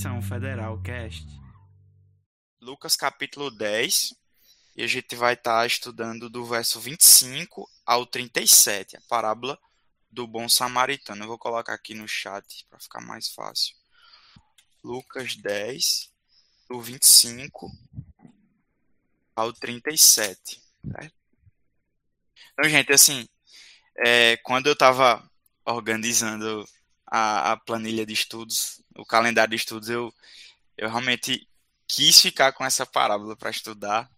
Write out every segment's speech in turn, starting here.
Missão Federal Cast. Lucas capítulo 10, e a gente vai estar tá estudando do verso 25 ao 37, a parábola do bom samaritano. Eu vou colocar aqui no chat para ficar mais fácil. Lucas 10, do 25 ao 37. Certo? Então, gente, assim, é, quando eu estava organizando a, a, planilha de estudos, o calendário de estudos, eu, eu realmente quis ficar com essa parábola para estudar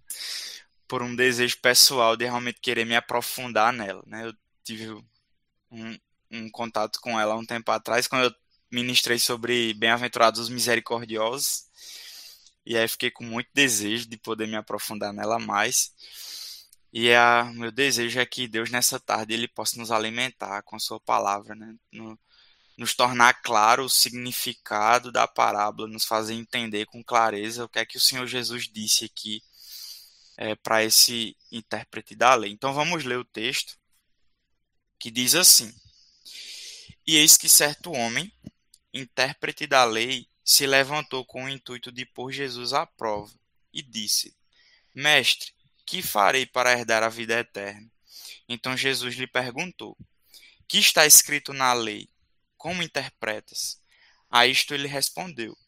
por um desejo pessoal de realmente querer me aprofundar nela. Né? Eu tive um, um contato com ela há um tempo atrás, quando eu ministrei sobre Bem-aventurados os Misericordiosos, e aí fiquei com muito desejo de poder me aprofundar nela mais. E a meu desejo é que Deus nessa tarde ele possa nos alimentar com sua palavra, né? No, nos tornar claro o significado da parábola, nos fazer entender com clareza o que é que o Senhor Jesus disse aqui é, para esse intérprete da lei. Então vamos ler o texto que diz assim: E eis que certo homem, intérprete da lei, se levantou com o intuito de pôr Jesus à prova e disse: Mestre, que farei para herdar a vida eterna? Então Jesus lhe perguntou: Que está escrito na lei? Como interpretas? A isto ele respondeu: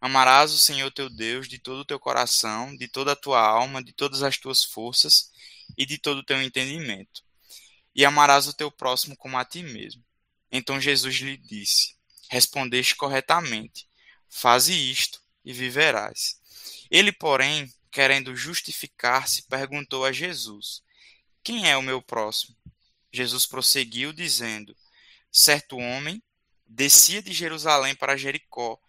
Amarás o Senhor teu Deus de todo o teu coração, de toda a tua alma, de todas as tuas forças e de todo o teu entendimento. E amarás o teu próximo como a ti mesmo. Então Jesus lhe disse: Respondeste corretamente. Faze isto e viverás. Ele, porém, querendo justificar-se, perguntou a Jesus: Quem é o meu próximo? Jesus prosseguiu, dizendo: Certo homem descia de Jerusalém para Jericó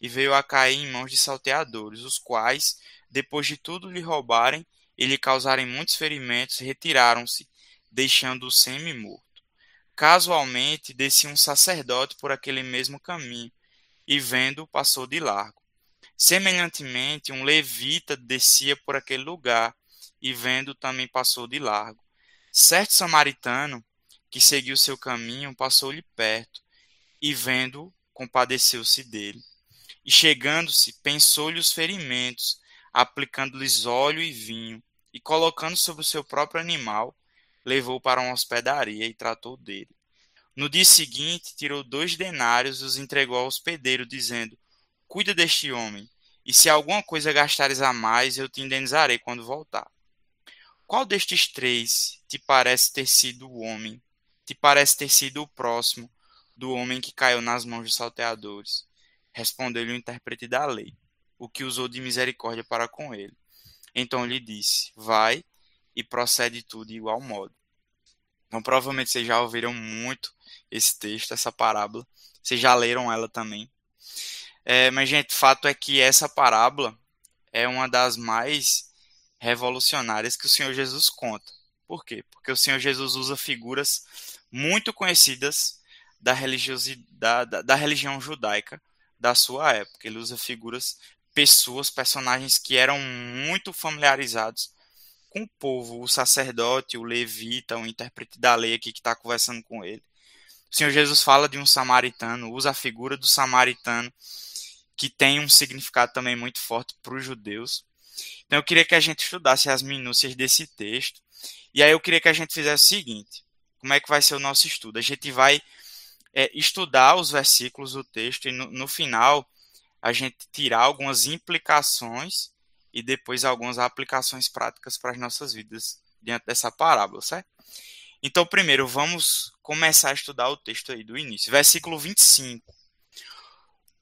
e veio a cair em mãos de salteadores, os quais, depois de tudo lhe roubarem e lhe causarem muitos ferimentos, retiraram-se, deixando-o semi-morto. Casualmente descia um sacerdote por aquele mesmo caminho e, vendo, passou de largo. Semelhantemente, um levita descia por aquele lugar e, vendo, também passou de largo. Certo samaritano, que seguiu seu caminho, passou-lhe perto e, vendo, compadeceu-se dele. E, chegando-se, pensou-lhe os ferimentos, aplicando-lhes óleo e vinho, e, colocando sobre o seu próprio animal, levou para uma hospedaria e tratou dele. No dia seguinte, tirou dois denários e os entregou ao hospedeiro, dizendo: Cuida deste homem, e se alguma coisa gastares a mais, eu te indenizarei quando voltar. Qual destes três te parece ter sido o homem? Te parece ter sido o próximo do homem que caiu nas mãos dos salteadores? Respondeu-lhe o intérprete da lei, o que usou de misericórdia para com ele. Então lhe disse: Vai e procede tudo de igual modo. Então, provavelmente vocês já ouviram muito esse texto, essa parábola. Vocês já leram ela também. É, mas, gente, fato é que essa parábola é uma das mais revolucionárias que o Senhor Jesus conta. Por quê? Porque o Senhor Jesus usa figuras muito conhecidas da, religiosidade, da, da religião judaica da sua época. Ele usa figuras, pessoas, personagens que eram muito familiarizados com o povo, o sacerdote, o levita, o intérprete da lei aqui que está conversando com ele. O Senhor Jesus fala de um samaritano, usa a figura do samaritano que tem um significado também muito forte para os judeus. Então eu queria que a gente estudasse as minúcias desse texto. E aí eu queria que a gente fizesse o seguinte: como é que vai ser o nosso estudo? A gente vai é, estudar os versículos do texto e no, no final a gente tirar algumas implicações e depois algumas aplicações práticas para as nossas vidas diante dessa parábola, certo? Então, primeiro, vamos começar a estudar o texto aí do início. Versículo 25.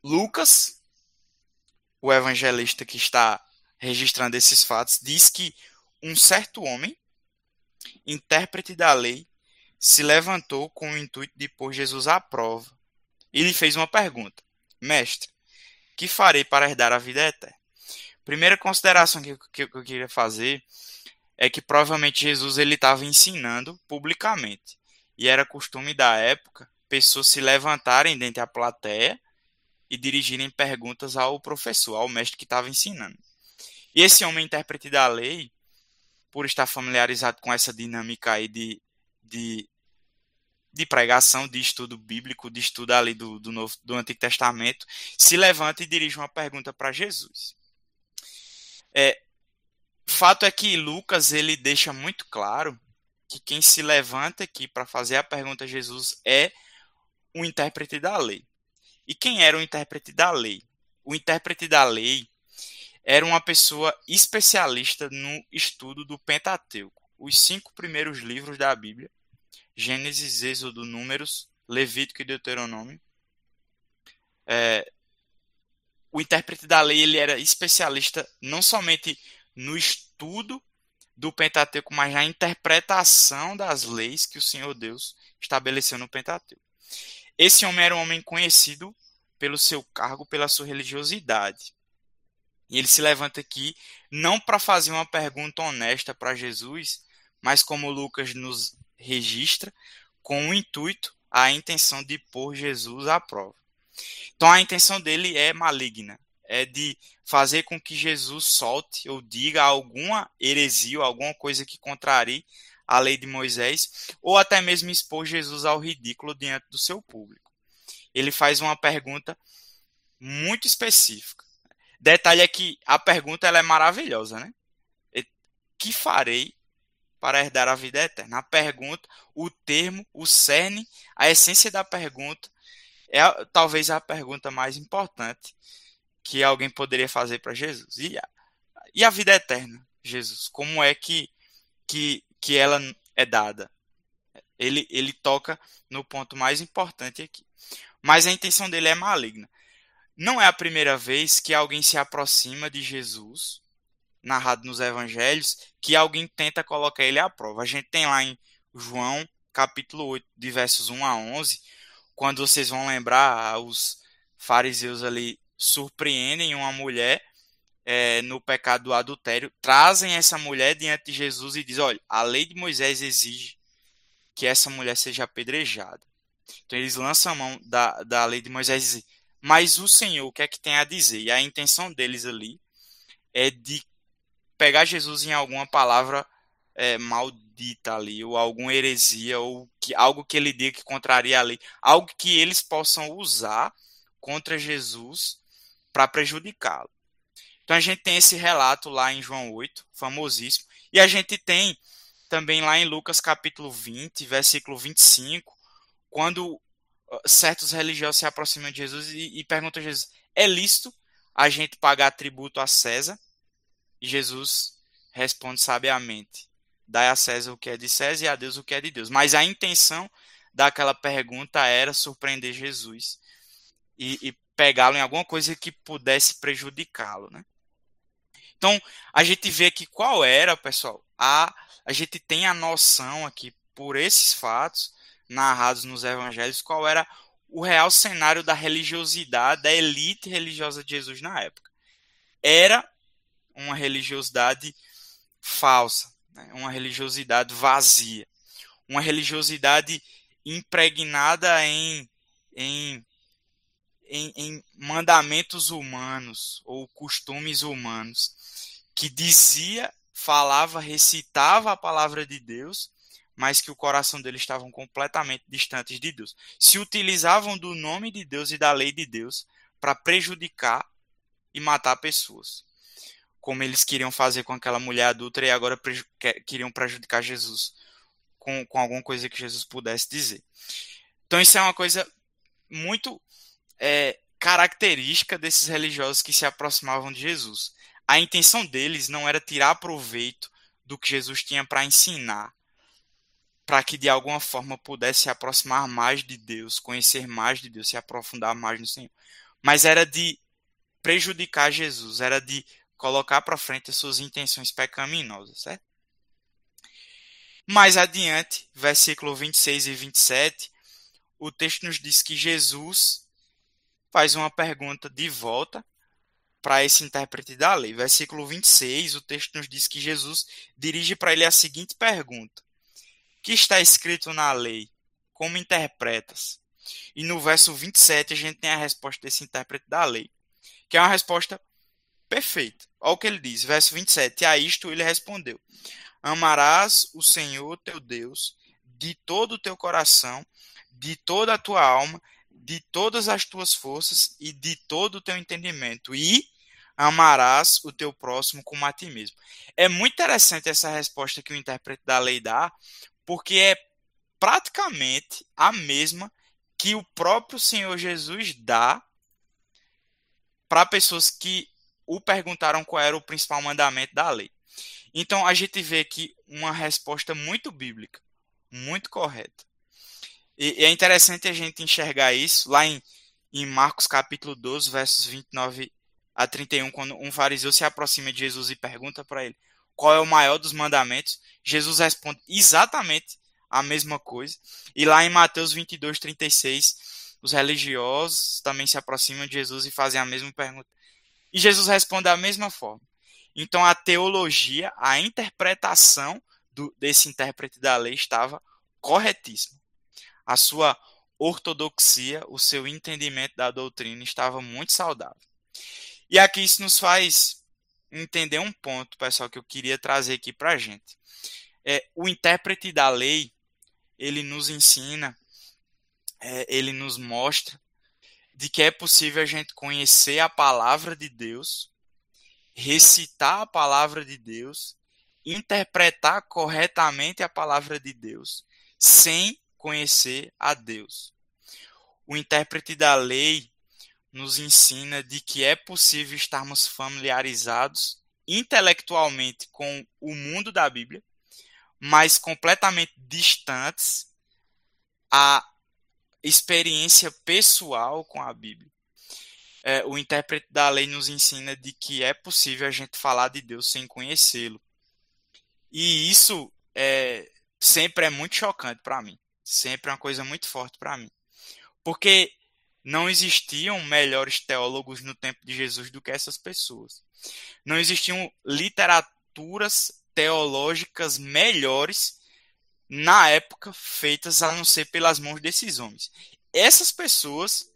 Lucas o evangelista que está registrando esses fatos, diz que um certo homem, intérprete da lei, se levantou com o intuito de pôr Jesus à prova. E lhe fez uma pergunta: Mestre, que farei para herdar a vida eterna? Primeira consideração que, eu queria fazer é que provavelmente Jesus ele estava ensinando publicamente. E era costume da época pessoas se levantarem dentro da plateia e dirigirem perguntas ao professor, ao mestre que estava ensinando. E esse homem intérprete da lei, por estar familiarizado com essa dinâmica aí de, de, de pregação, de estudo bíblico, de estudo ali do, do, Novo, do Antigo Testamento, se levanta e dirige uma pergunta para Jesus. É, fato é que Lucas ele deixa muito claro que quem se levanta aqui para fazer a pergunta a Jesus é o intérprete da lei. E quem era o intérprete da lei? O intérprete da lei era uma pessoa especialista no estudo do Pentateuco, os cinco primeiros livros da Bíblia, Gênesis, Êxodo, Números, Levítico e Deuteronômio. É, o intérprete da lei ele era especialista não somente no estudo do Pentateuco, mas na interpretação das leis que o Senhor Deus estabeleceu no Pentateuco. Esse homem era um homem conhecido pelo seu cargo, pela sua religiosidade. E ele se levanta aqui não para fazer uma pergunta honesta para Jesus, mas como Lucas nos registra, com o intuito, a intenção de pôr Jesus à prova. Então a intenção dele é maligna, é de fazer com que Jesus solte ou diga alguma heresia, alguma coisa que contrarie a lei de Moisés, ou até mesmo expor Jesus ao ridículo diante do seu público. Ele faz uma pergunta muito específica. Detalhe é que a pergunta ela é maravilhosa, né? Que farei para herdar a vida eterna? A pergunta, o termo, o cerne, a essência da pergunta é talvez a pergunta mais importante que alguém poderia fazer para Jesus. E a, e a vida eterna, Jesus? Como é que, que, que ela é dada? Ele, ele toca no ponto mais importante aqui. Mas a intenção dele é maligna. Não é a primeira vez que alguém se aproxima de Jesus, narrado nos evangelhos, que alguém tenta colocar ele à prova. A gente tem lá em João, capítulo 8, de versos 1 a 11, quando vocês vão lembrar, os fariseus ali surpreendem uma mulher é, no pecado do adultério, trazem essa mulher diante de Jesus e dizem: olha, a lei de Moisés exige que essa mulher seja apedrejada. Então eles lançam a mão da, da lei de Moisés e dizem: mas o Senhor, o que é que tem a dizer? E a intenção deles ali é de pegar Jesus em alguma palavra é, maldita ali, ou alguma heresia, ou que, algo que ele diga que contraria a lei, algo que eles possam usar contra Jesus para prejudicá-lo. Então a gente tem esse relato lá em João 8, famosíssimo, e a gente tem também lá em Lucas capítulo 20, versículo 25, quando certos religiosos se aproximam de Jesus e, e perguntam a Jesus: é lícito a gente pagar tributo a César? E Jesus responde sabiamente: dai a César o que é de César e a Deus o que é de Deus. Mas a intenção daquela pergunta era surpreender Jesus e, e pegá-lo em alguma coisa que pudesse prejudicá-lo, né? Então, a gente vê aqui qual era, pessoal, a, a gente tem a noção aqui, por esses fatos, narrados nos evangelhos qual era o real cenário da religiosidade, da elite religiosa de Jesus na época. Era uma religiosidade falsa, né? uma religiosidade vazia, uma religiosidade impregnada em, em, em, em mandamentos humanos ou costumes humanos, que dizia, falava, recitava a palavra de Deus, mas que o coração deles estavam completamente distantes de Deus. Se utilizavam do nome de Deus e da lei de Deus para prejudicar e matar pessoas. Como eles queriam fazer com aquela mulher adulta e agora queriam prejudicar Jesus com, com alguma coisa que Jesus pudesse dizer. Então, isso é uma coisa muito é, característica desses religiosos que se aproximavam de Jesus. A intenção deles não era tirar proveito do que Jesus tinha para ensinar, para que de alguma forma pudesse se aproximar mais de Deus, conhecer mais de Deus, se aprofundar mais no Senhor. Mas era de prejudicar Jesus, era de colocar para frente as suas intenções pecaminosas, certo? Mais adiante, versículo 26 e 27, o texto nos diz que Jesus faz uma pergunta de volta para esse intérprete da lei. Versículo 26, o texto nos diz que Jesus dirige para ele a seguinte pergunta: que está escrito na lei? Como interpretas? E no verso 27 a gente tem a resposta desse intérprete da lei, que é uma resposta perfeita. Olha o que ele diz, verso 27. A isto ele respondeu: Amarás o Senhor teu Deus de todo o teu coração, de toda a tua alma, de todas as tuas forças e de todo o teu entendimento. E amarás o teu próximo como a ti mesmo. É muito interessante essa resposta que o intérprete da lei dá, porque é praticamente a mesma que o próprio Senhor Jesus dá para pessoas que o perguntaram qual era o principal mandamento da lei. Então a gente vê aqui uma resposta muito bíblica, muito correta. E, é interessante a gente enxergar isso lá em, em Marcos capítulo 12, versos 29 a 31, quando um fariseu se aproxima de Jesus e pergunta para ele qual é o maior dos mandamentos, Jesus responde exatamente a mesma coisa. E lá em Mateus 22, 36, os religiosos também se aproximam de Jesus e fazem a mesma pergunta. E Jesus responde da mesma forma. Então a teologia, a interpretação do, desse intérprete da lei estava corretíssima. A sua ortodoxia, o seu entendimento da doutrina estava muito saudável. E aqui isso nos faz entender um ponto, pessoal, que eu queria trazer aqui para a gente. É, o intérprete da lei, ele nos ensina, é, ele nos mostra de que é possível a gente conhecer a palavra de Deus, recitar a palavra de Deus, interpretar corretamente a palavra de Deus, sem conhecer a Deus. O intérprete da lei, nos ensina de que é possível estarmos familiarizados intelectualmente com o mundo da Bíblia, mas completamente distantes à experiência pessoal com a Bíblia. É, o intérprete da lei nos ensina de que é possível a gente falar de Deus sem conhecê-lo. E isso é, sempre é muito chocante para mim. Sempre é uma coisa muito forte para mim. Porque não existiam melhores teólogos no tempo de Jesus do que essas pessoas. Não existiam literaturas teológicas melhores na época feitas a não ser pelas mãos desses homens. Essas pessoas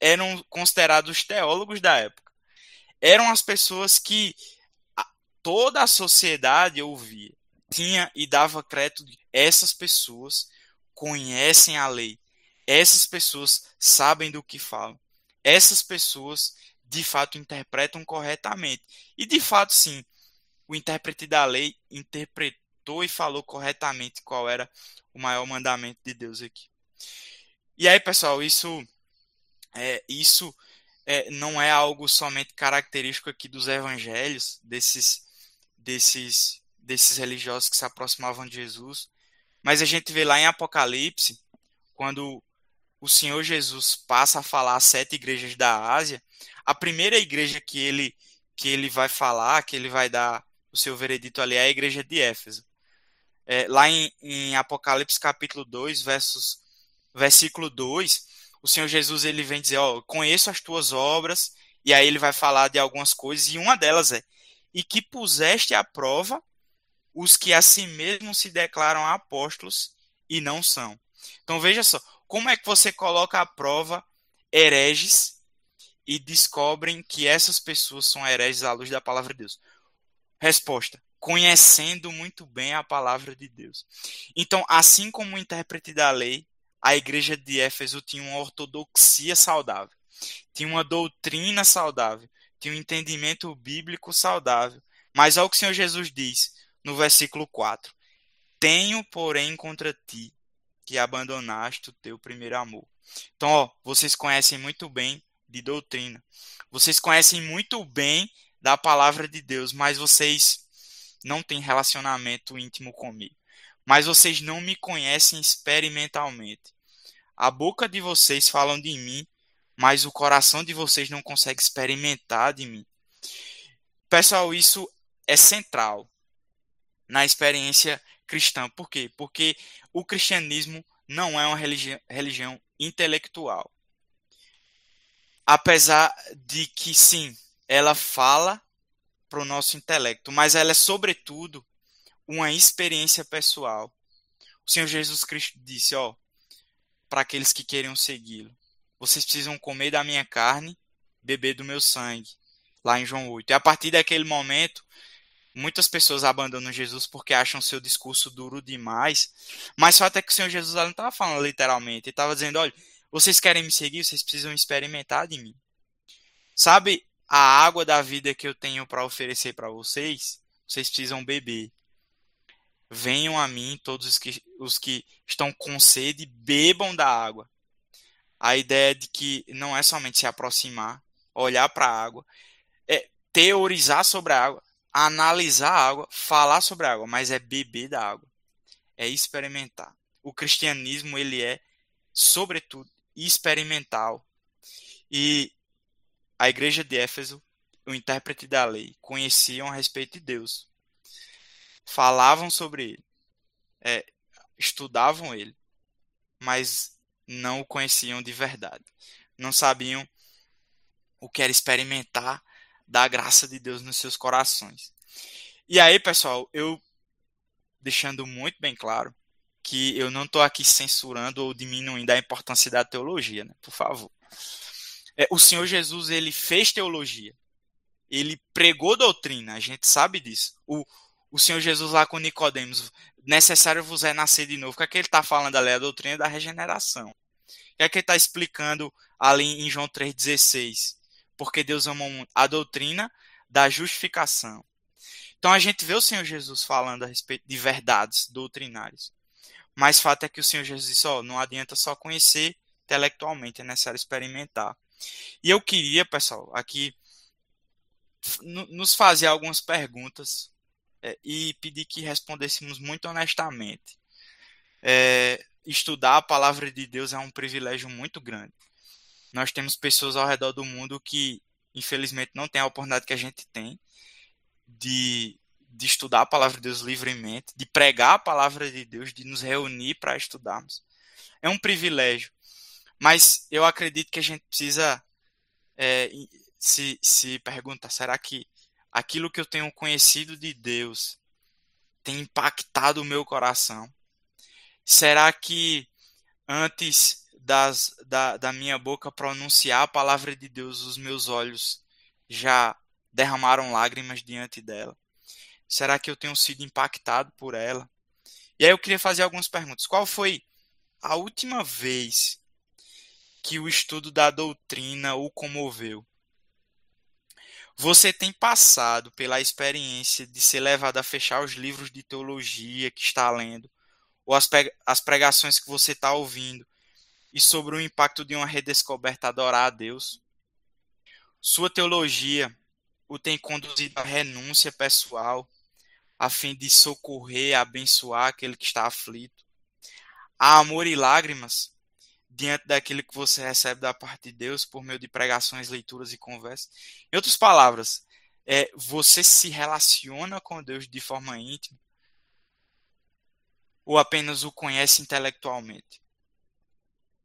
eram considerados teólogos da época. Eram as pessoas que toda a sociedade ouvia, tinha e dava crédito. Essas pessoas conhecem a lei, essas pessoas sabem do que falam. Essas pessoas, de fato, interpretam corretamente. E, de fato, sim, o intérprete da lei interpretou e falou corretamente qual era o maior mandamento de Deus aqui. E aí, pessoal, isso, é, isso é, não é algo somente característico aqui dos evangelhos, desses, desses, desses religiosos que se aproximavam de Jesus, mas a gente vê lá em Apocalipse, quando o Senhor Jesus passa a falar às sete igrejas da Ásia, a primeira igreja que ele que ele vai falar, que ele vai dar o seu veredito ali é a igreja de Éfeso. É, lá em, em, Apocalipse capítulo 2, versos, versículo 2, o Senhor Jesus ele vem dizer, ó, conheço as tuas obras, e aí ele vai falar de algumas coisas, e uma delas é, e que puseste à prova os que a si mesmos se declaram apóstolos e não são. Então veja só, como é que você coloca à prova hereges e descobrem que essas pessoas são hereges à luz da palavra de Deus? Resposta: conhecendo muito bem a palavra de Deus. Então, assim como o intérprete da lei, a igreja de Éfeso tinha uma ortodoxia saudável, tinha uma doutrina saudável, tinha um entendimento bíblico saudável. Mas olha o que o Senhor Jesus diz no versículo 4: Tenho, porém, contra ti que abandonaste o teu primeiro amor. Então, ó, vocês conhecem muito bem de doutrina. Vocês conhecem muito bem da palavra de Deus, mas vocês não têm relacionamento íntimo comigo. Mas vocês não me conhecem experimentalmente. A boca de vocês falam de mim, mas o coração de vocês não consegue experimentar de mim. Pessoal, isso é central na experiência cristã. Por quê? Porque o cristianismo não é uma religião, religião intelectual. Apesar de que, sim, ela fala para o nosso intelecto, mas ela é, sobretudo, uma experiência pessoal. O Senhor Jesus Cristo disse, ó, para aqueles que queriam segui-lo, vocês precisam comer da minha carne, beber do meu sangue, lá em João 8. E a partir daquele momento, Muitas pessoas abandonam Jesus porque acham seu discurso duro demais. Mas só até que o Senhor Jesus não estava falando literalmente. Ele estava dizendo: olha, vocês querem me seguir, vocês precisam experimentar de mim. Sabe a água da vida que eu tenho para oferecer para vocês? Vocês precisam beber. Venham a mim todos os que, os que estão com sede, bebam da água. A ideia de que não é somente se aproximar, olhar para a água, é teorizar sobre a água analisar a água, falar sobre a água, mas é beber da água. É experimentar. O cristianismo, ele é, sobretudo, experimental. E a igreja de Éfeso, o intérprete da lei, conheciam a respeito de Deus. Falavam sobre ele. É, estudavam ele. Mas não o conheciam de verdade. Não sabiam o que era experimentar da graça de Deus nos seus corações. E aí, pessoal, eu deixando muito bem claro que eu não estou aqui censurando ou diminuindo a importância da teologia, né? por favor. É, o Senhor Jesus ele fez teologia, ele pregou doutrina, a gente sabe disso. O, o Senhor Jesus lá com Nicodemos, necessário vos é nascer de novo. O que é que ele está falando ali? A doutrina da regeneração. O que é que ele está explicando ali em João 3,16? porque Deus ama a doutrina da justificação. Então a gente vê o Senhor Jesus falando a respeito de verdades doutrinárias. Mas fato é que o Senhor Jesus disse, ó, não adianta só conhecer intelectualmente, é necessário experimentar. E eu queria, pessoal, aqui nos fazer algumas perguntas é, e pedir que respondêssemos muito honestamente. É, estudar a palavra de Deus é um privilégio muito grande nós temos pessoas ao redor do mundo que, infelizmente, não têm a oportunidade que a gente tem de, de estudar a palavra de Deus livremente, de pregar a palavra de Deus, de nos reunir para estudarmos. É um privilégio. Mas eu acredito que a gente precisa é, se, se perguntar: será que aquilo que eu tenho conhecido de Deus tem impactado o meu coração? Será que antes das, da, da minha boca pronunciar a palavra de Deus, os meus olhos já derramaram lágrimas diante dela? Será que eu tenho sido impactado por ela? E aí eu queria fazer algumas perguntas. Qual foi a última vez que o estudo da doutrina o comoveu? Você tem passado pela experiência de ser levado a fechar os livros de teologia que está lendo, ou as pregações que você está ouvindo, e sobre o impacto de uma redescoberta adorar a Deus. Sua teologia o tem conduzido à renúncia pessoal, a fim de socorrer e abençoar aquele que está aflito. Há amor e lágrimas diante daquilo que você recebe da parte de Deus por meio de pregações, leituras e conversas. Em outras palavras, é, você se relaciona com Deus de forma íntima ou apenas o conhece intelectualmente?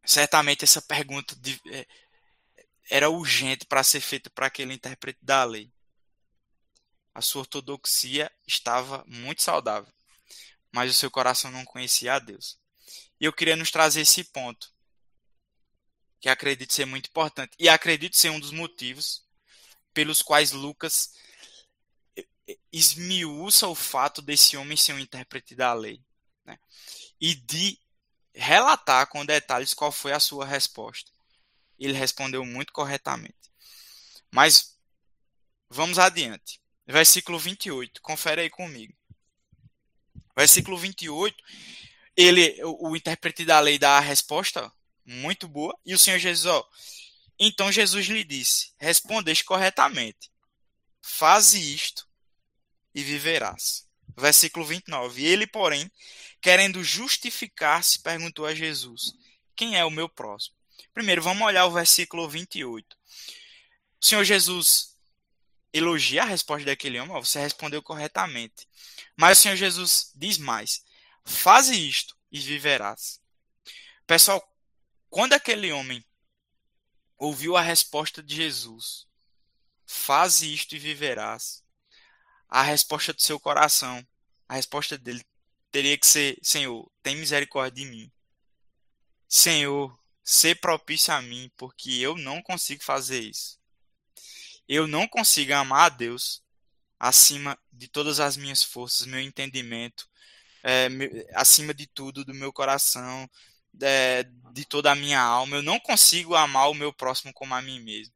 certamente essa pergunta de, é, era urgente para ser feita para aquele intérprete da lei. A sua ortodoxia estava muito saudável, mas o seu coração não conhecia a Deus. E eu queria nos trazer esse ponto, que acredito ser muito importante, e acredito ser um dos motivos pelos quais Lucas esmiuça o fato desse homem ser um intérprete da lei. Né? E de relatar com detalhes qual foi a sua resposta. Ele respondeu muito corretamente. Mas vamos adiante. Versículo 28, confere aí comigo. Versículo 28, ele, o, o intérprete da lei dá a resposta muito boa, e o Senhor Jesus, ó, então Jesus lhe disse: Respondeste corretamente, faze isto e viverás. Versículo 29. Ele, porém, querendo justificar-se, perguntou a Jesus: Quem é o meu próximo? Primeiro, vamos olhar o versículo 28. O Senhor Jesus elogia a resposta daquele homem, você respondeu corretamente. Mas o Senhor Jesus diz mais: Faze isto e viverás. Pessoal, quando aquele homem ouviu a resposta de Jesus, faze isto e viverás, a resposta do seu coração, a resposta dele teria que ser: Senhor, tem misericórdia de mim. Senhor, ser propício a mim, porque eu não consigo fazer isso. Eu não consigo amar a Deus acima de todas as minhas forças, meu entendimento, é, acima de tudo, do meu coração, é, de toda a minha alma. Eu não consigo amar o meu próximo como a mim mesmo.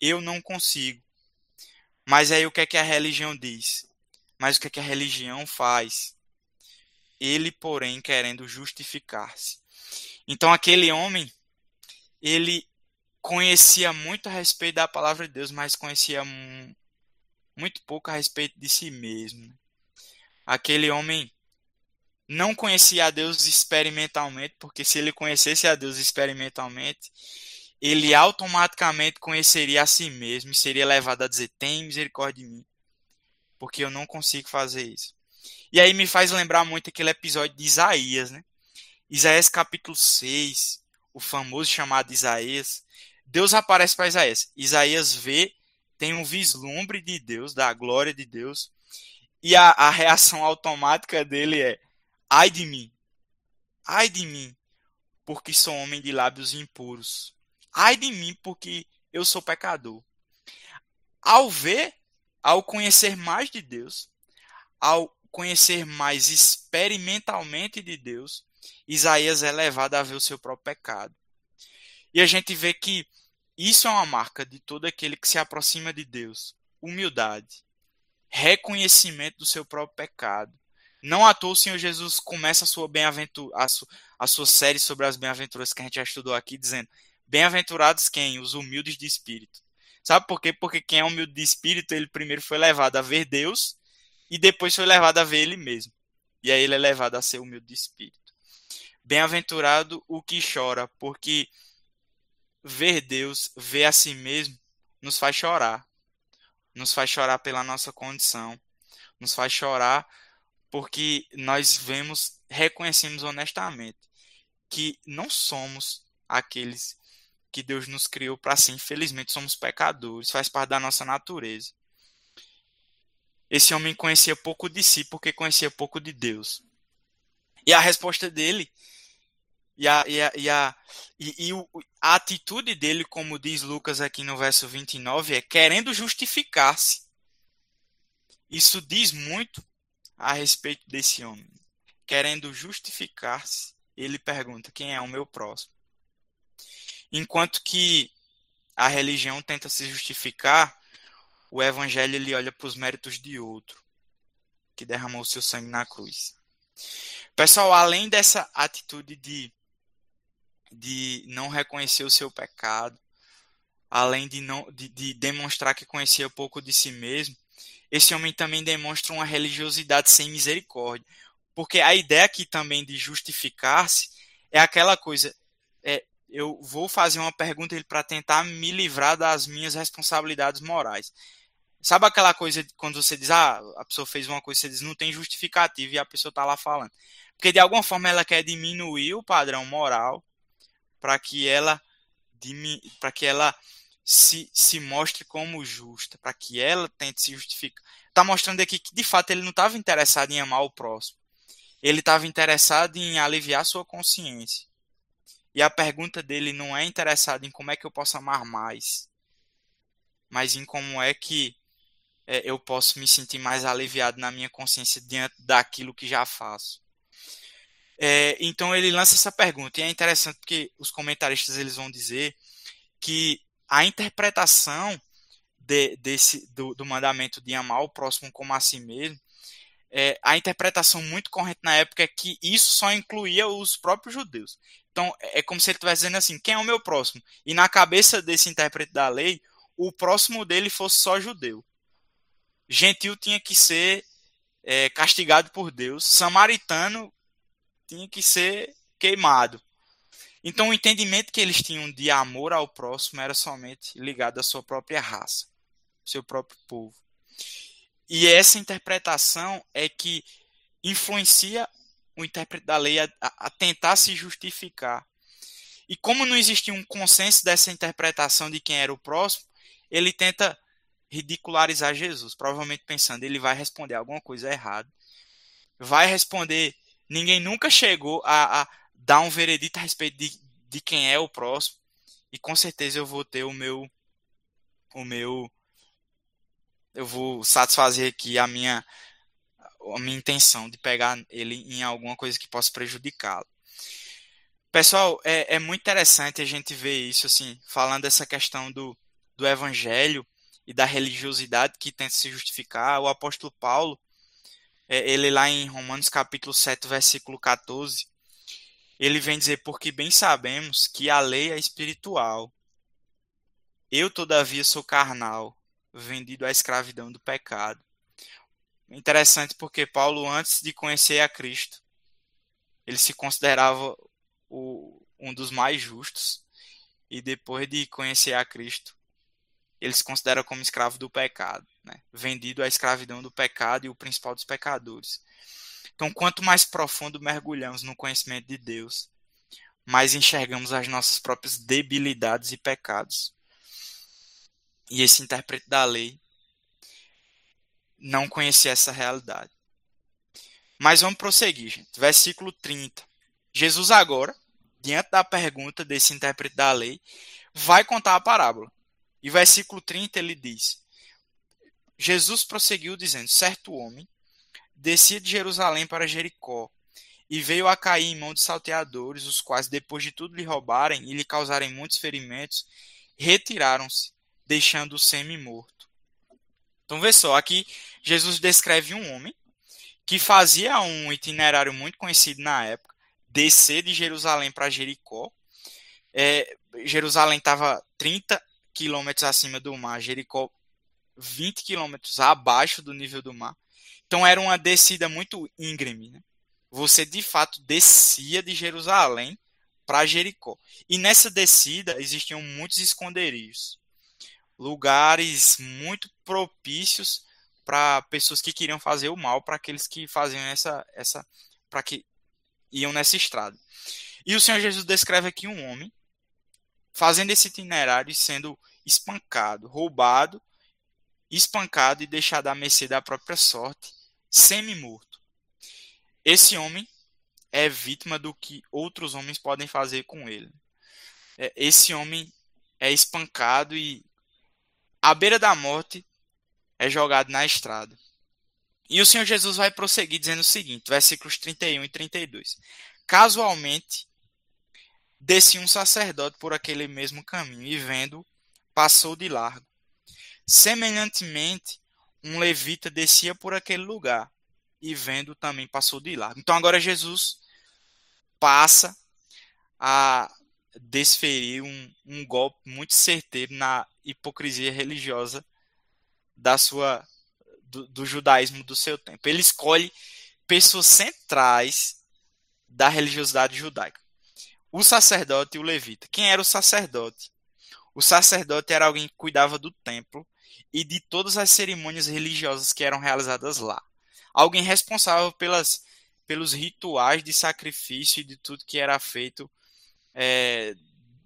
Eu não consigo. Mas aí o que é que a religião diz? Mas o que é que a religião faz? Ele, porém, querendo justificar-se. Então aquele homem, ele conhecia muito a respeito da palavra de Deus, mas conhecia muito pouco a respeito de si mesmo. Aquele homem não conhecia a Deus experimentalmente, porque se ele conhecesse a Deus experimentalmente, ele automaticamente conheceria a si mesmo e seria levado a dizer: Tem misericórdia de mim, porque eu não consigo fazer isso. E aí me faz lembrar muito aquele episódio de Isaías, né? Isaías capítulo 6, o famoso chamado Isaías. Deus aparece para Isaías. Isaías vê, tem um vislumbre de Deus, da glória de Deus, e a, a reação automática dele é: Ai de mim, ai de mim, porque sou homem de lábios impuros. Ai de mim, porque eu sou pecador. Ao ver, ao conhecer mais de Deus, ao conhecer mais experimentalmente de Deus, Isaías é levado a ver o seu próprio pecado. E a gente vê que isso é uma marca de todo aquele que se aproxima de Deus: humildade, reconhecimento do seu próprio pecado, não à toa o Senhor Jesus começa a sua, a, su a sua série sobre as bem-aventuras que a gente já estudou aqui, dizendo: Bem-aventurados quem? Os humildes de espírito. Sabe por quê? Porque quem é humilde de espírito, ele primeiro foi levado a ver Deus e depois foi levado a ver ele mesmo. E aí ele é levado a ser humilde de espírito. Bem-aventurado o que chora, porque ver Deus, ver a si mesmo, nos faz chorar. Nos faz chorar pela nossa condição. Nos faz chorar porque nós vemos, reconhecemos honestamente que não somos aqueles que Deus nos criou para ser. Infelizmente, somos pecadores, faz parte da nossa natureza. Esse homem conhecia pouco de si porque conhecia pouco de Deus. E a resposta dele, e a, e a, e a, e, e a atitude dele, como diz Lucas aqui no verso 29, é querendo justificar-se. Isso diz muito a respeito desse homem. Querendo justificar-se, ele pergunta: quem é o meu próximo? Enquanto que a religião tenta se justificar, o evangelho ele olha para os méritos de outro, que derramou seu sangue na cruz. Pessoal, além dessa atitude de, de não reconhecer o seu pecado, além de, não, de, de demonstrar que conhecia pouco de si mesmo, esse homem também demonstra uma religiosidade sem misericórdia. Porque a ideia aqui também de justificar-se é aquela coisa, é, eu vou fazer uma pergunta para tentar me livrar das minhas responsabilidades morais. Sabe aquela coisa quando você diz, ah, a pessoa fez uma coisa, você diz, não tem justificativa e a pessoa está lá falando. Porque de alguma forma ela quer diminuir o padrão moral para que ela para que ela se, se mostre como justa, para que ela tente se justificar. Está mostrando aqui que de fato ele não estava interessado em amar o próximo. Ele estava interessado em aliviar sua consciência. E a pergunta dele não é interessada em como é que eu posso amar mais, mas em como é que é, eu posso me sentir mais aliviado na minha consciência diante daquilo que já faço. É, então ele lança essa pergunta e é interessante porque os comentaristas eles vão dizer que a interpretação de, desse, do, do, mandamento de amar o próximo como a si mesmo, é, a interpretação muito corrente na época é que isso só incluía os próprios judeus. Então, é, é como se ele estivesse dizendo assim: quem é o meu próximo? E na cabeça desse intérprete da lei, o próximo dele fosse só judeu. Gentil tinha que ser é, castigado por Deus, samaritano tinha que ser queimado. Então, o entendimento que eles tinham de amor ao próximo era somente ligado à sua própria raça, seu próprio povo. E essa interpretação é que influencia o intérprete da lei a, a, tentar se justificar. E como não existia um consenso dessa interpretação de quem era o próximo, ele tenta ridicularizar Jesus, provavelmente pensando ele vai responder alguma coisa errada. Vai responder, ninguém nunca chegou a, a dar um veredito a respeito de, de quem é o próximo. E com certeza eu vou ter o meu o meu eu vou satisfazer aqui a minha, a minha intenção de pegar ele em alguma coisa que possa prejudicá-lo. Pessoal, é, é muito interessante a gente ver isso, assim, falando dessa questão do, do evangelho e da religiosidade que tenta se justificar. O apóstolo Paulo, é, ele lá em Romanos capítulo 7, versículo 14, ele vem dizer, porque bem sabemos que a lei é espiritual. Eu, todavia, sou carnal, vendido à escravidão do pecado. Interessante porque Paulo, antes de conhecer a Cristo, ele se considerava o, um dos mais justos. E depois de conhecer a Cristo, ele se considera como escravo do pecado, né? vendido à escravidão do pecado e o principal dos pecadores. Então, quanto mais profundo mergulhamos no conhecimento de Deus, mais enxergamos as nossas próprias debilidades e pecados. E esse intérprete da lei não conhecia essa realidade. Mas vamos prosseguir, gente. Versículo 30. Jesus agora, diante da pergunta desse intérprete da lei, vai contar a parábola. E versículo 30 ele diz: Jesus prosseguiu dizendo: Certo homem descia de Jerusalém para Jericó e veio a cair em mão de salteadores, os quais, depois de tudo lhe roubarem e lhe causarem muitos ferimentos, retiraram-se, deixando-o semi-morto. Então, vê só, aqui Jesus descreve um homem que fazia um itinerário muito conhecido na época, descer de Jerusalém para Jericó. É, Jerusalém estava 30 quilômetros acima do mar, Jericó 20 quilômetros abaixo do nível do mar. Então era uma descida muito íngreme. Né? Você de fato descia de Jerusalém para Jericó. E nessa descida existiam muitos esconderijos, lugares muito propícios para pessoas que queriam fazer o mal, para aqueles que faziam essa essa para que iam nessa estrada. E o Senhor Jesus descreve aqui um homem fazendo esse itinerário e sendo espancado, roubado, espancado e deixado à mercê da própria sorte, semi-morto. Esse homem é vítima do que outros homens podem fazer com ele. É, esse homem é espancado e, à beira da morte, é jogado na estrada. E o Senhor Jesus vai prosseguir dizendo o seguinte, versículos 31 e 32. Casualmente, descia um sacerdote por aquele mesmo caminho e vendo, passou de largo. Semelhantemente, um levita descia por aquele lugar e vendo também passou de largo. Então agora Jesus passa a desferir um, um golpe muito certeiro na hipocrisia religiosa da sua do, do, judaísmo do seu tempo. Ele escolhe pessoas centrais da religiosidade judaica. O sacerdote e o levita. Quem era o sacerdote? O sacerdote era alguém que cuidava do templo e de todas as cerimônias religiosas que eram realizadas lá. Alguém responsável pelas, pelos rituais de sacrifício e de tudo que era feito é,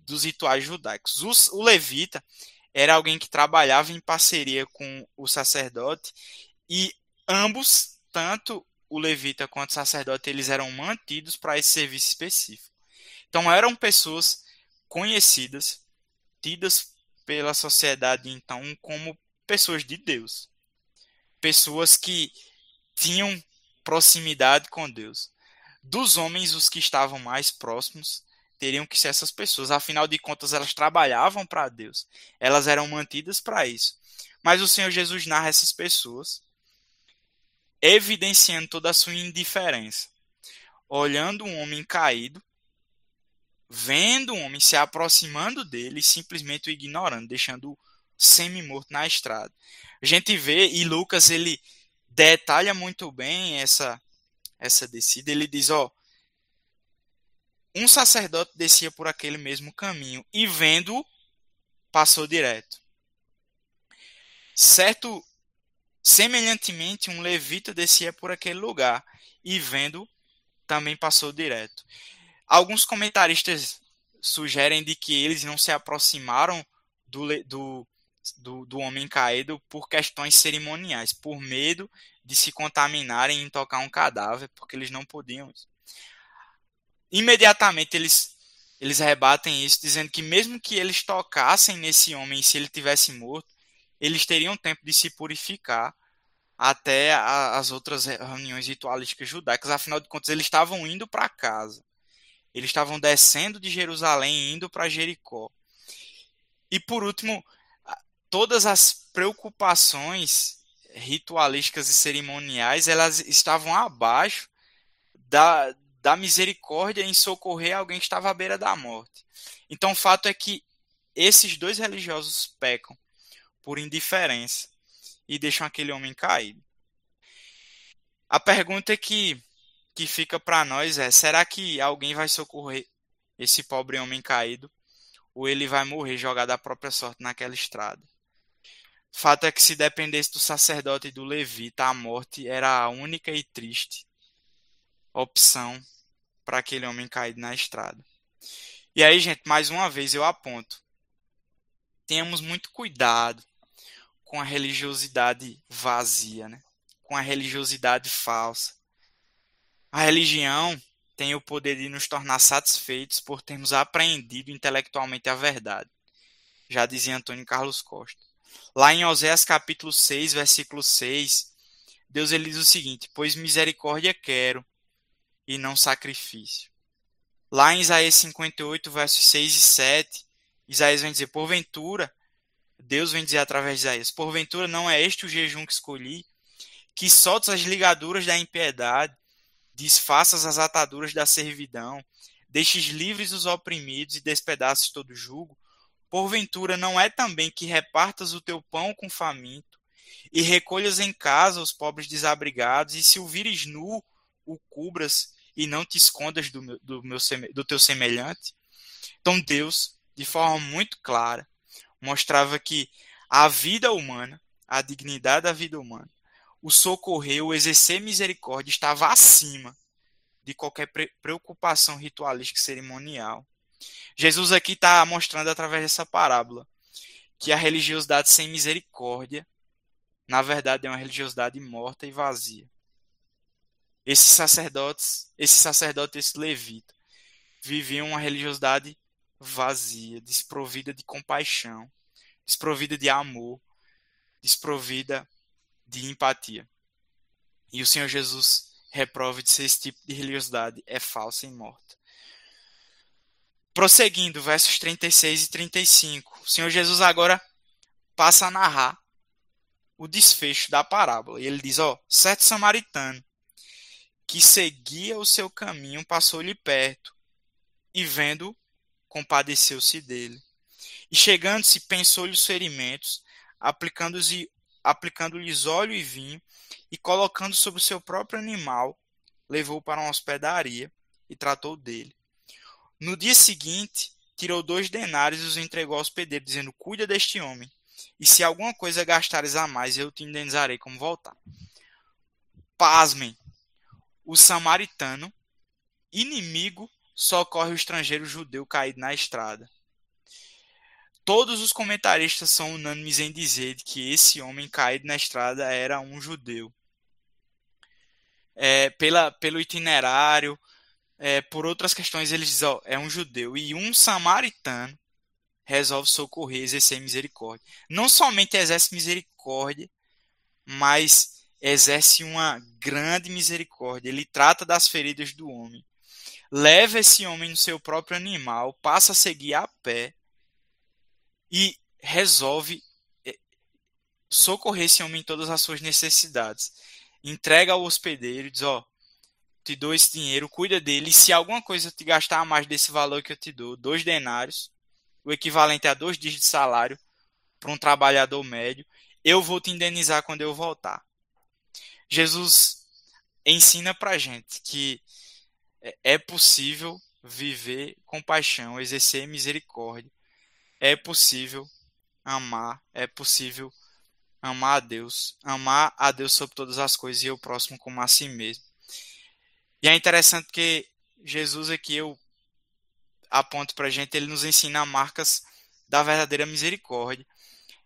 dos rituais judaicos. O, o levita era alguém que trabalhava em parceria com o sacerdote e ambos, tanto o levita quanto o sacerdote, eles eram mantidos para esse serviço específico. Então eram pessoas conhecidas, tidas pela sociedade então como pessoas de Deus. Pessoas que tinham proximidade com Deus. Dos homens, os que estavam mais próximos teriam que ser essas pessoas. Afinal de contas, elas trabalhavam para Deus. Elas eram mantidas para isso. Mas o Senhor Jesus narra essas pessoas, evidenciando toda a sua indiferença. Olhando um homem caído, vendo um homem se aproximando dele e simplesmente o ignorando, deixando-o semi-morto na estrada. A gente vê, e Lucas ele detalha muito bem essa, essa descida. Ele diz: ó, um sacerdote descia por aquele mesmo caminho e vendo passou direto. Certo, semelhantemente, um levita descia por aquele lugar e vendo também passou direto. Alguns comentaristas sugerem de que eles não se aproximaram do, do, do, do homem caído por questões cerimoniais, por medo de se contaminarem em tocar um cadáver, porque eles não podiam. Imediatamente eles, eles rebatem isso, dizendo que mesmo que eles tocassem nesse homem, se ele tivesse morto, eles teriam tempo de se purificar até a, as outras reuniões ritualísticas judaicas. Afinal de contas, eles estavam indo para casa. Eles estavam descendo de Jerusalém indo para Jericó. E por último, todas as preocupações ritualísticas e cerimoniais, elas estavam abaixo da, da misericórdia em socorrer alguém que estava à beira da morte. Então, o fato é que esses dois religiosos pecam por indiferença e deixam aquele homem caído. A pergunta que, que fica para nós é: será que alguém vai socorrer esse pobre homem caído? Ou ele vai morrer jogado à própria sorte naquela estrada? Fato é que se dependesse do sacerdote e do levita, a morte era a única e triste opção para aquele homem caído na estrada. E aí, gente, mais uma vez eu aponto. Tenhamos muito cuidado com a religiosidade vazia, né? com a religiosidade falsa. A religião tem o poder de nos tornar satisfeitos por termos apreendido intelectualmente a verdade. Já dizia Antônio Carlos Costa. Lá em Oséias capítulo 6, versículo 6, Deus ele diz o seguinte: Pois misericórdia quero e não sacrifício. Lá em Isaías 58, versos 6 e 7, Isaías vem dizer: Porventura, Deus vem dizer através de Isaías: Porventura não é este o jejum que escolhi, que soltas as ligaduras da impiedade, desfaças as ataduras da servidão, deixes livres os oprimidos e despedaçes todo jugo, Porventura não é também que repartas o teu pão com faminto, e recolhas em casa os pobres desabrigados, e se o vires nu, o cubras, e não te escondas do, meu, do, meu, do teu semelhante? Então Deus, de forma muito clara, mostrava que a vida humana, a dignidade da vida humana, o socorrer, o exercer misericórdia estava acima de qualquer preocupação ritualística e cerimonial. Jesus aqui está mostrando através dessa parábola que a religiosidade sem misericórdia, na verdade, é uma religiosidade morta e vazia. Esses sacerdotes, esse sacerdote, esse levita, viviam uma religiosidade vazia, desprovida de compaixão, desprovida de amor, desprovida de empatia. E o Senhor Jesus reprova de ser esse tipo de religiosidade é falsa e morta. Prosseguindo, versos 36 e 35. O Senhor Jesus agora passa a narrar o desfecho da parábola. E ele diz: Ó, certo samaritano que seguia o seu caminho passou-lhe perto e, vendo, compadeceu-se dele. E chegando-se, pensou-lhe os ferimentos, aplicando-lhes aplicando óleo e vinho, e colocando sobre o seu próprio animal, levou para uma hospedaria e tratou dele. No dia seguinte, tirou dois denários e os entregou ao hospedeiro, dizendo: Cuida deste homem, e se alguma coisa gastares a mais, eu te indenizarei como voltar. Pasmem, o samaritano, inimigo, socorre o estrangeiro judeu caído na estrada. Todos os comentaristas são unânimes em dizer que esse homem caído na estrada era um judeu. É, pela, pelo itinerário, é, por outras questões, eles dizem, ó, é um judeu e um samaritano resolve socorrer, exercer misericórdia. Não somente exerce misericórdia, mas exerce uma grande misericórdia. Ele trata das feridas do homem. Leva esse homem no seu próprio animal, passa a seguir a pé e resolve é, socorrer esse homem em todas as suas necessidades. Entrega ao hospedeiro e diz: Ó, te dou esse dinheiro, cuida dele. E se alguma coisa te gastar mais desse valor que eu te dou, dois denários, o equivalente a dois dias de salário para um trabalhador médio, eu vou te indenizar quando eu voltar. Jesus ensina para gente que é possível viver compaixão, exercer misericórdia. É possível amar, é possível amar a Deus, amar a Deus sobre todas as coisas e o próximo como a si mesmo. E é interessante que Jesus aqui eu aponto para a gente, ele nos ensina marcas da verdadeira misericórdia,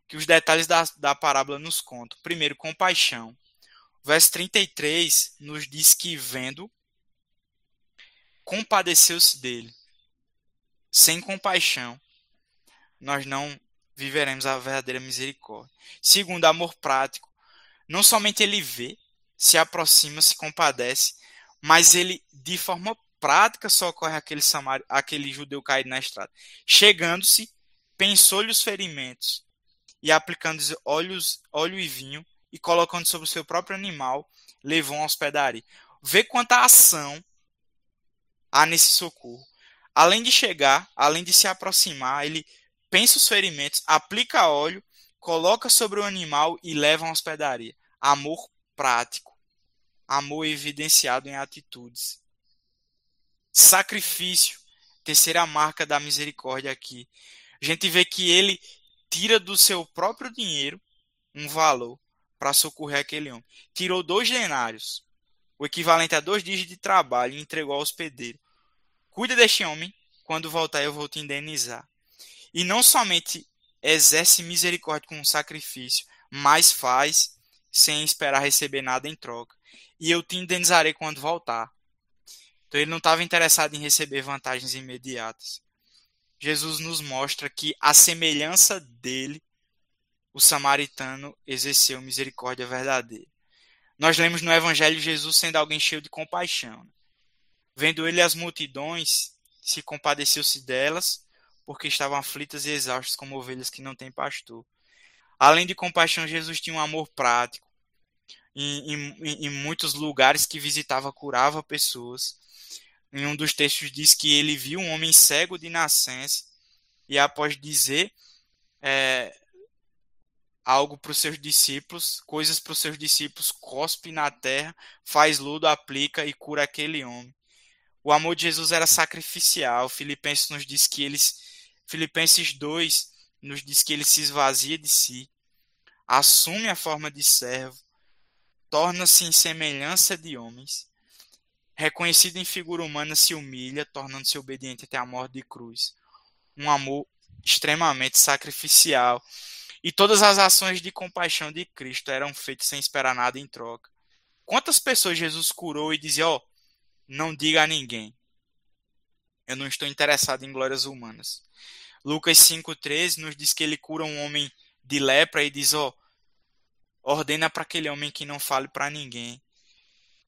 que os detalhes da, da parábola nos contam. Primeiro, compaixão. O verso 33 nos diz que, vendo, compadeceu-se dele. Sem compaixão, nós não viveremos a verdadeira misericórdia. Segundo, amor prático. Não somente ele vê, se aproxima, se compadece, mas ele, de forma prática, socorre aquele, samar... aquele judeu caído na estrada. Chegando-se, pensou-lhe os ferimentos e aplicando óleos, óleo e vinho e colocando sobre o seu próprio animal, levou a hospedaria. Vê quanta ação há nesse socorro. Além de chegar, além de se aproximar, ele pensa os ferimentos, aplica óleo, coloca sobre o animal e leva a hospedaria. Amor prático. Amor evidenciado em atitudes. Sacrifício. Terceira marca da misericórdia aqui. A gente vê que ele tira do seu próprio dinheiro um valor para socorrer aquele homem. Tirou dois denários, o equivalente a dois dias de trabalho, e entregou ao hospedeiro. Cuida deste homem, quando voltar eu vou te indenizar. E não somente exerce misericórdia com sacrifício, mas faz sem esperar receber nada em troca. E eu te indenizarei quando voltar. Então ele não estava interessado em receber vantagens imediatas. Jesus nos mostra que a semelhança dele, o samaritano exerceu misericórdia verdadeira. Nós lemos no Evangelho Jesus sendo alguém cheio de compaixão. Vendo ele as multidões, se compadeceu-se delas, porque estavam aflitas e exaustas como ovelhas que não têm pastor. Além de compaixão, Jesus tinha um amor prático. Em, em, em muitos lugares que visitava, curava pessoas. Em um dos textos diz que ele viu um homem cego de nascença e após dizer é, algo para os seus discípulos, coisas para os seus discípulos, cospe na terra, faz ludo, aplica e cura aquele homem. O amor de Jesus era sacrificial. Filipenses nos diz que eles Filipenses 2 nos diz que ele se esvazia de si, assume a forma de servo, torna-se em semelhança de homens reconhecido em figura humana, se humilha, tornando-se obediente até a morte de cruz. Um amor extremamente sacrificial. E todas as ações de compaixão de Cristo eram feitas sem esperar nada em troca. Quantas pessoas Jesus curou e dizia: Ó, oh, não diga a ninguém. Eu não estou interessado em glórias humanas. Lucas 5,13 nos diz que ele cura um homem de lepra e diz: Ó, oh, ordena para aquele homem que não fale para ninguém.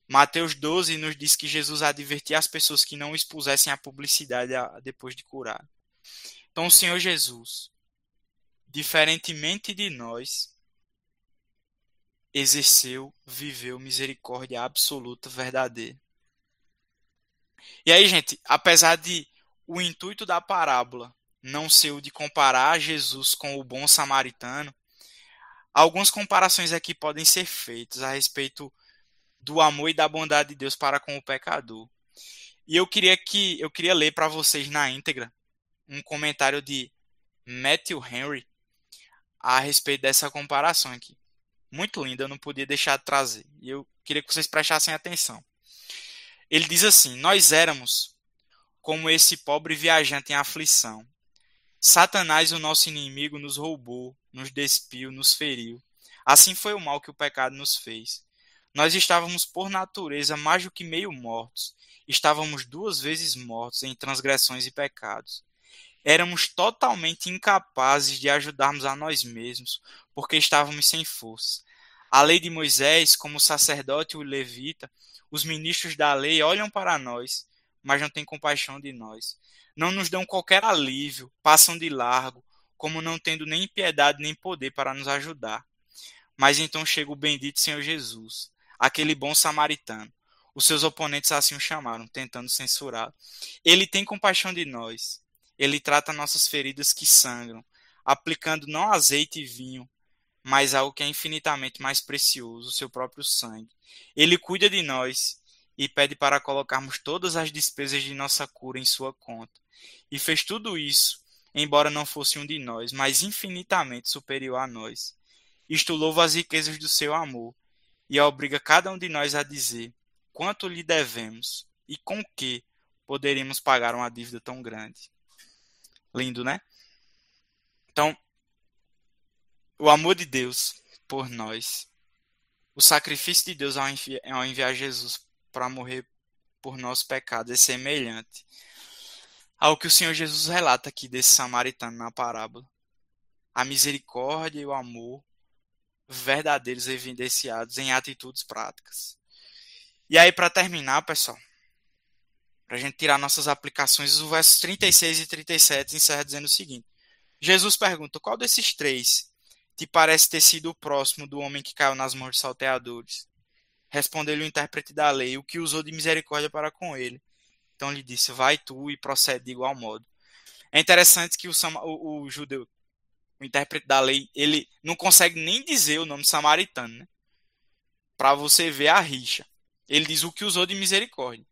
Mateus 12 nos diz que Jesus advertia as pessoas que não expusessem a publicidade depois de curar. Então, o Senhor Jesus, diferentemente de nós, exerceu, viveu misericórdia absoluta, verdadeira. E aí, gente, apesar de o intuito da parábola não ser o de comparar Jesus com o bom samaritano, algumas comparações aqui podem ser feitas a respeito do amor e da bondade de Deus para com o pecador. E eu queria que eu queria ler para vocês na íntegra um comentário de Matthew Henry a respeito dessa comparação aqui. Muito linda, eu não podia deixar de trazer. E eu queria que vocês prestassem atenção. Ele diz assim: Nós éramos como esse pobre viajante em aflição. Satanás, o nosso inimigo, nos roubou, nos despiu, nos feriu. Assim foi o mal que o pecado nos fez. Nós estávamos por natureza mais do que meio mortos. Estávamos duas vezes mortos em transgressões e pecados. Éramos totalmente incapazes de ajudarmos a nós mesmos, porque estávamos sem força. A lei de Moisés, como o sacerdote e o levita, os ministros da lei olham para nós, mas não têm compaixão de nós. Não nos dão qualquer alívio, passam de largo, como não tendo nem piedade nem poder para nos ajudar. Mas então chega o bendito Senhor Jesus, aquele bom samaritano. Os seus oponentes assim o chamaram, tentando censurá-lo. Ele tem compaixão de nós. Ele trata nossas feridas que sangram, aplicando não azeite e vinho, mas algo que é infinitamente mais precioso, o seu próprio sangue. Ele cuida de nós e pede para colocarmos todas as despesas de nossa cura em sua conta. E fez tudo isso, embora não fosse um de nós, mas infinitamente superior a nós. Isto louva as riquezas do seu amor e obriga cada um de nós a dizer quanto lhe devemos e com que poderíamos pagar uma dívida tão grande. Lindo, né? Então, o amor de Deus por nós, o sacrifício de Deus ao enviar, Jesus para morrer por nossos pecados é semelhante ao que o Senhor Jesus relata aqui desse samaritano na parábola. a misericórdia e o amor verdadeiros evidenciados em atitudes práticas. E aí, para terminar, pessoal, para a gente tirar nossas aplicações, o verso 36 e 37 encerra dizendo o seguinte: Jesus pergunta: qual desses três te parece ter sido o próximo do homem que caiu nas mãos dos salteadores? Respondeu-lhe o intérprete da lei, o que usou de misericórdia para com ele. Então lhe disse: Vai tu e procede de igual modo. É interessante que o, o, o judeu, o intérprete da lei, ele não consegue nem dizer o nome samaritano, né? Para você ver a rixa. Ele diz o que usou de misericórdia.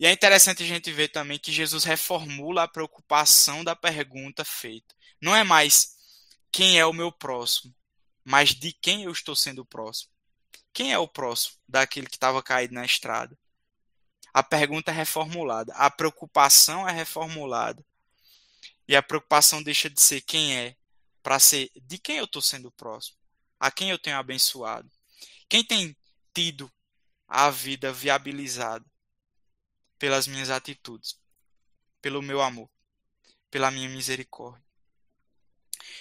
E é interessante a gente ver também que Jesus reformula a preocupação da pergunta feita. Não é mais quem é o meu próximo, mas de quem eu estou sendo próximo. Quem é o próximo daquele que estava caído na estrada? A pergunta é reformulada, a preocupação é reformulada. E a preocupação deixa de ser quem é, para ser de quem eu estou sendo próximo, a quem eu tenho abençoado. Quem tem tido a vida viabilizada pelas minhas atitudes, pelo meu amor, pela minha misericórdia.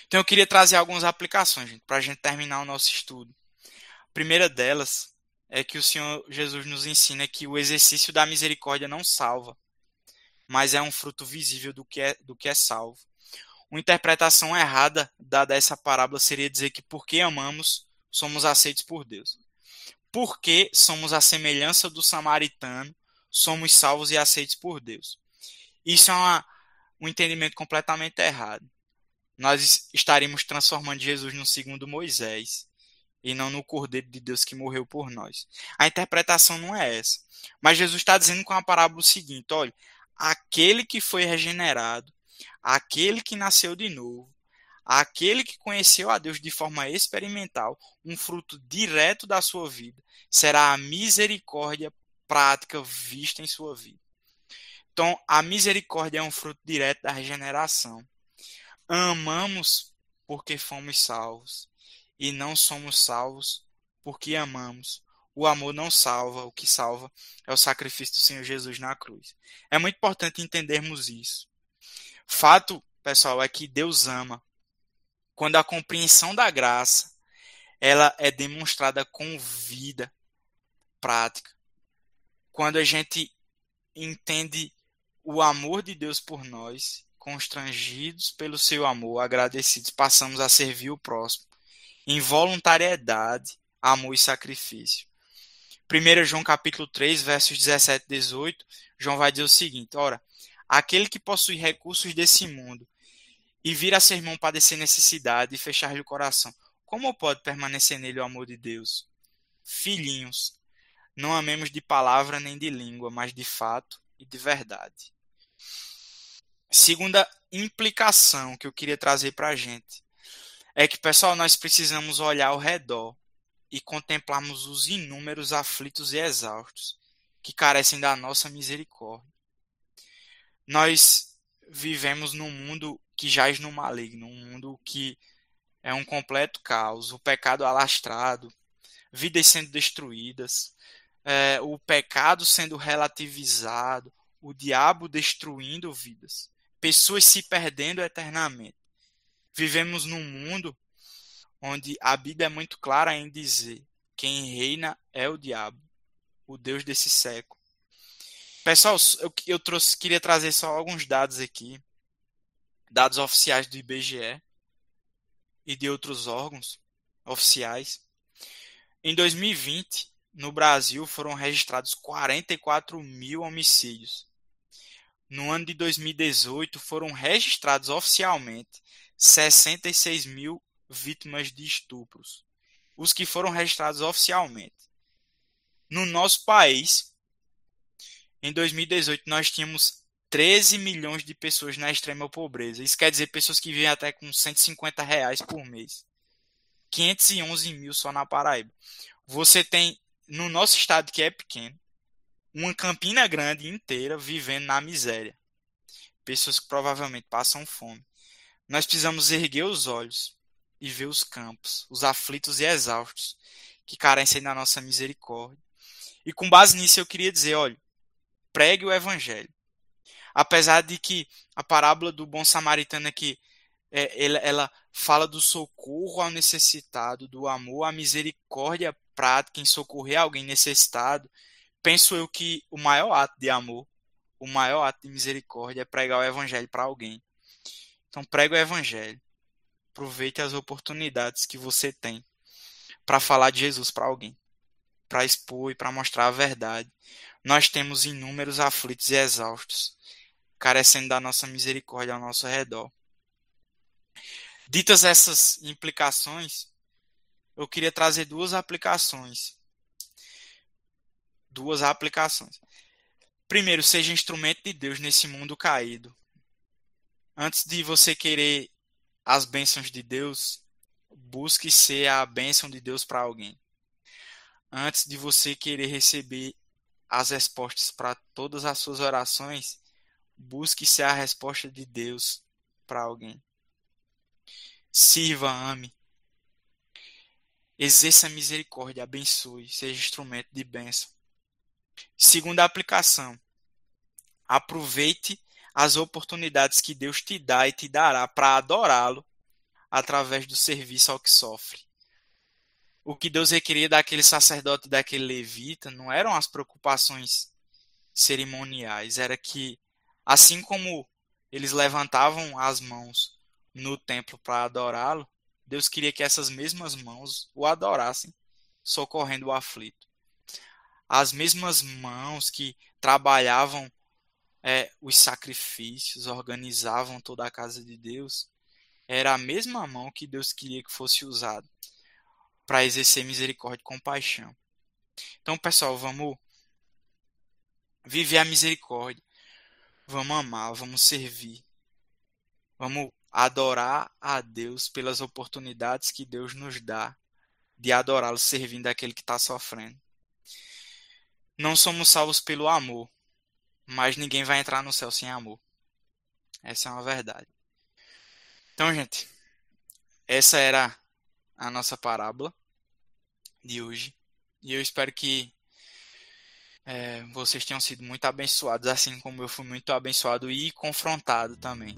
Então eu queria trazer algumas aplicações, para a gente terminar o nosso estudo. A primeira delas é que o Senhor Jesus nos ensina que o exercício da misericórdia não salva, mas é um fruto visível do que é, do que é salvo. Uma interpretação errada dada essa parábola seria dizer que porque amamos, somos aceitos por Deus. Porque somos a semelhança do samaritano, somos salvos e aceitos por Deus. Isso é uma, um entendimento completamente errado. Nós estaríamos transformando Jesus no segundo Moisés e não no Cordeiro de Deus que morreu por nós. A interpretação não é essa. Mas Jesus está dizendo com a parábola o seguinte: olha, aquele que foi regenerado, aquele que nasceu de novo, aquele que conheceu a Deus de forma experimental, um fruto direto da sua vida, será a misericórdia prática vista em sua vida. Então, a misericórdia é um fruto direto da regeneração. Amamos porque fomos salvos e não somos salvos porque amamos. O amor não salva, o que salva é o sacrifício do Senhor Jesus na cruz. É muito importante entendermos isso. Fato, pessoal, é que Deus ama. Quando a compreensão da graça ela é demonstrada com vida prática. Quando a gente entende o amor de Deus por nós, constrangidos pelo seu amor, agradecidos, passamos a servir o próximo em voluntariedade, amor e sacrifício. 1 João capítulo 3, versos 17 e 18, João vai dizer o seguinte: Ora, aquele que possui recursos desse mundo e vir a ser irmão padecer necessidade e fechar-lhe o coração, como pode permanecer nele o amor de Deus? Filhinhos, não amemos de palavra nem de língua, mas de fato e de verdade. Segunda implicação que eu queria trazer para a gente é que, pessoal, nós precisamos olhar ao redor e contemplarmos os inúmeros aflitos e exaustos que carecem da nossa misericórdia. Nós vivemos num mundo que jaz no maligno, um mundo que é um completo caos, o pecado alastrado, vidas sendo destruídas, é, o pecado sendo relativizado, o diabo destruindo vidas, pessoas se perdendo eternamente. Vivemos num mundo onde a Bíblia é muito clara em dizer: quem reina é o diabo, o Deus desse século. Pessoal, eu, eu trouxe, queria trazer só alguns dados aqui, dados oficiais do IBGE e de outros órgãos oficiais. Em 2020, no Brasil foram registrados 44 mil homicídios. No ano de 2018, foram registrados oficialmente 66 mil vítimas de estupros, os que foram registrados oficialmente. No nosso país, em 2018, nós tínhamos 13 milhões de pessoas na extrema pobreza. Isso quer dizer pessoas que vivem até com 150 reais por mês. 511 mil só na Paraíba. Você tem, no nosso estado que é pequeno, uma Campina Grande inteira vivendo na miséria. Pessoas que provavelmente passam fome. Nós precisamos erguer os olhos e ver os campos, os aflitos e exaustos, que carecem da nossa misericórdia. E com base nisso eu queria dizer, olha, pregue o evangelho. Apesar de que a parábola do bom samaritano aqui é, ela, ela fala do socorro ao necessitado, do amor à misericórdia prática em socorrer alguém necessitado. Penso eu que o maior ato de amor, o maior ato de misericórdia é pregar o evangelho para alguém. Então, prega o evangelho. Aproveite as oportunidades que você tem para falar de Jesus para alguém, para expor e para mostrar a verdade. Nós temos inúmeros aflitos e exaustos, carecendo da nossa misericórdia ao nosso redor. Ditas essas implicações, eu queria trazer duas aplicações. Duas aplicações. Primeiro, seja instrumento de Deus nesse mundo caído. Antes de você querer as bênçãos de Deus, busque ser a bênção de Deus para alguém. Antes de você querer receber as respostas para todas as suas orações, busque ser a resposta de Deus para alguém. Sirva, ame. Exerça misericórdia, abençoe, seja instrumento de bênção. Segunda aplicação. Aproveite as oportunidades que Deus te dá e te dará para adorá-lo através do serviço ao que sofre. O que Deus requeria daquele sacerdote, daquele levita, não eram as preocupações cerimoniais, era que, assim como eles levantavam as mãos no templo para adorá-lo, Deus queria que essas mesmas mãos o adorassem, socorrendo o aflito. As mesmas mãos que trabalhavam é, os sacrifícios, organizavam toda a casa de Deus, era a mesma mão que Deus queria que fosse usada para exercer misericórdia e compaixão. Então, pessoal, vamos viver a misericórdia, vamos amar, vamos servir, vamos adorar a Deus pelas oportunidades que Deus nos dá de adorá-lo servindo aquele que está sofrendo. Não somos salvos pelo amor, mas ninguém vai entrar no céu sem amor. Essa é uma verdade. Então, gente, essa era a nossa parábola de hoje. E eu espero que é, vocês tenham sido muito abençoados, assim como eu fui muito abençoado e confrontado também.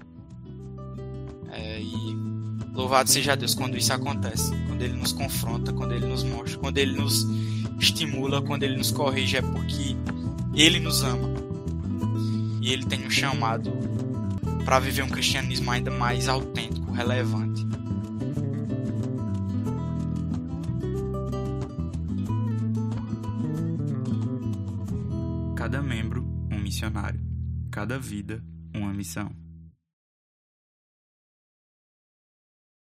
É, e louvado seja Deus quando isso acontece, quando Ele nos confronta, quando Ele nos mostra, quando Ele nos estimula, quando Ele nos corrige, é porque Ele nos ama e Ele tem um chamado para viver um cristianismo ainda mais autêntico, relevante. Cada membro, um missionário. Cada vida, uma missão.